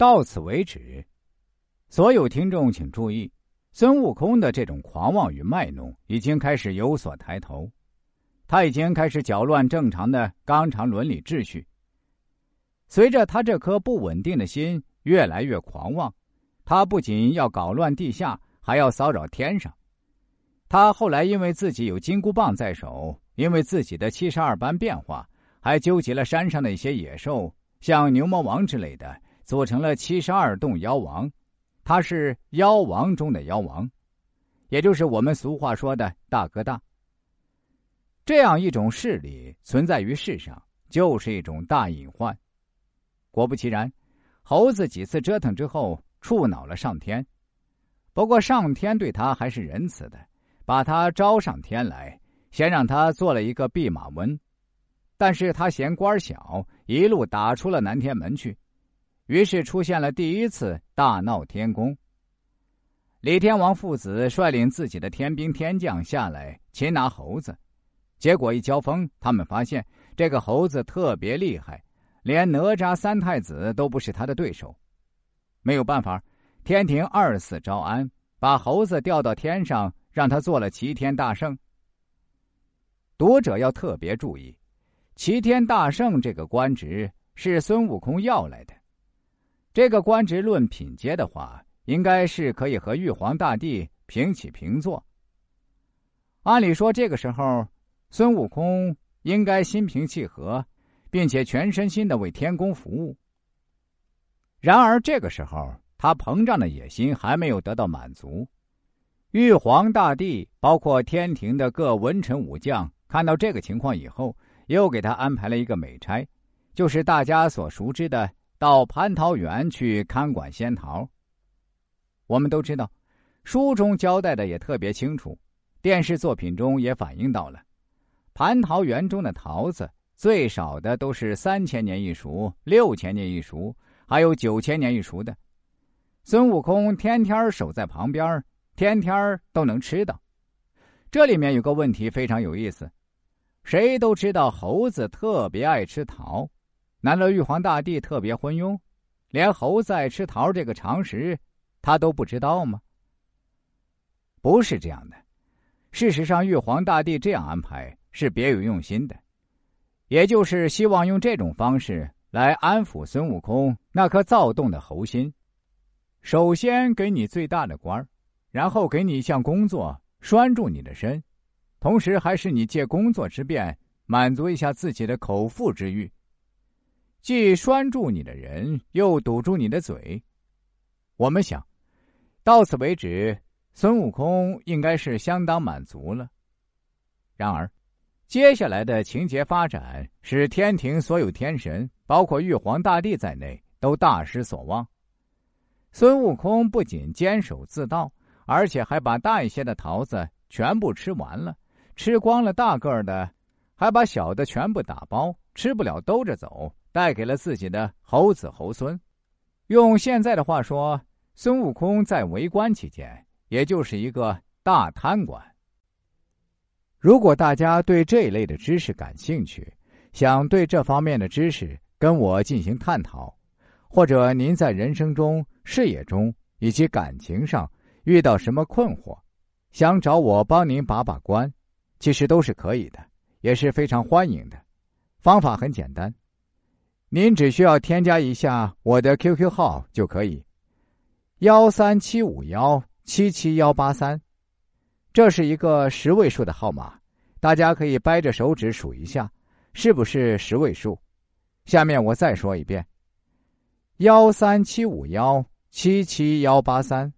到此为止。所有听众请注意，孙悟空的这种狂妄与卖弄已经开始有所抬头，他已经开始搅乱正常的纲常伦理秩序。随着他这颗不稳定的心越来越狂妄，他不仅要搞乱地下，还要骚扰天上。他后来因为自己有金箍棒在手，因为自己的七十二般变化，还纠集了山上的一些野兽，像牛魔王之类的，组成了七十二洞妖王。他是妖王中的妖王，也就是我们俗话说的大哥大。这样一种势力存在于世上，就是一种大隐患。果不其然，猴子几次折腾之后，触恼了上天。不过上天对他还是仁慈的，把他招上天来，先让他做了一个弼马温。但是他嫌官小，一路打出了南天门去。于是出现了第一次大闹天宫。李天王父子率领自己的天兵天将下来擒拿猴子，结果一交锋，他们发现这个猴子特别厉害，连哪吒三太子都不是他的对手。没有办法，天庭二次招安，把猴子调到天上，让他做了齐天大圣。读者要特别注意，齐天大圣这个官职是孙悟空要来的。这个官职论品阶的话，应该是可以和玉皇大帝平起平坐。按理说，这个时候孙悟空应该心平气和，并且全身心的为天宫服务。然而，这个时候他膨胀的野心还没有得到满足。玉皇大帝包括天庭的各文臣武将看到这个情况以后，又给他安排了一个美差，就是大家所熟知的。到蟠桃园去看管仙桃。我们都知道，书中交代的也特别清楚，电视作品中也反映到了，蟠桃园中的桃子最少的都是三千年一熟、六千年一熟，还有九千年一熟的。孙悟空天天守在旁边，天天都能吃到。这里面有个问题非常有意思，谁都知道猴子特别爱吃桃。难道玉皇大帝特别昏庸，连猴子爱吃桃这个常识，他都不知道吗？不是这样的。事实上，玉皇大帝这样安排是别有用心的，也就是希望用这种方式来安抚孙悟空那颗躁动的猴心。首先给你最大的官然后给你一项工作拴住你的身，同时还是你借工作之便满足一下自己的口腹之欲。既拴住你的人，又堵住你的嘴。我们想，到此为止，孙悟空应该是相当满足了。然而，接下来的情节发展使天庭所有天神，包括玉皇大帝在内，都大失所望。孙悟空不仅坚守自盗，而且还把大一些的桃子全部吃完了，吃光了大个儿的，还把小的全部打包，吃不了兜着走。带给了自己的猴子猴孙，用现在的话说，孙悟空在为官期间，也就是一个大贪官。如果大家对这一类的知识感兴趣，想对这方面的知识跟我进行探讨，或者您在人生中、事业中以及感情上遇到什么困惑，想找我帮您把把关，其实都是可以的，也是非常欢迎的。方法很简单。您只需要添加一下我的 QQ 号就可以，幺三七五幺七七幺八三，这是一个十位数的号码，大家可以掰着手指数一下，是不是十位数？下面我再说一遍，幺三七五幺七七幺八三。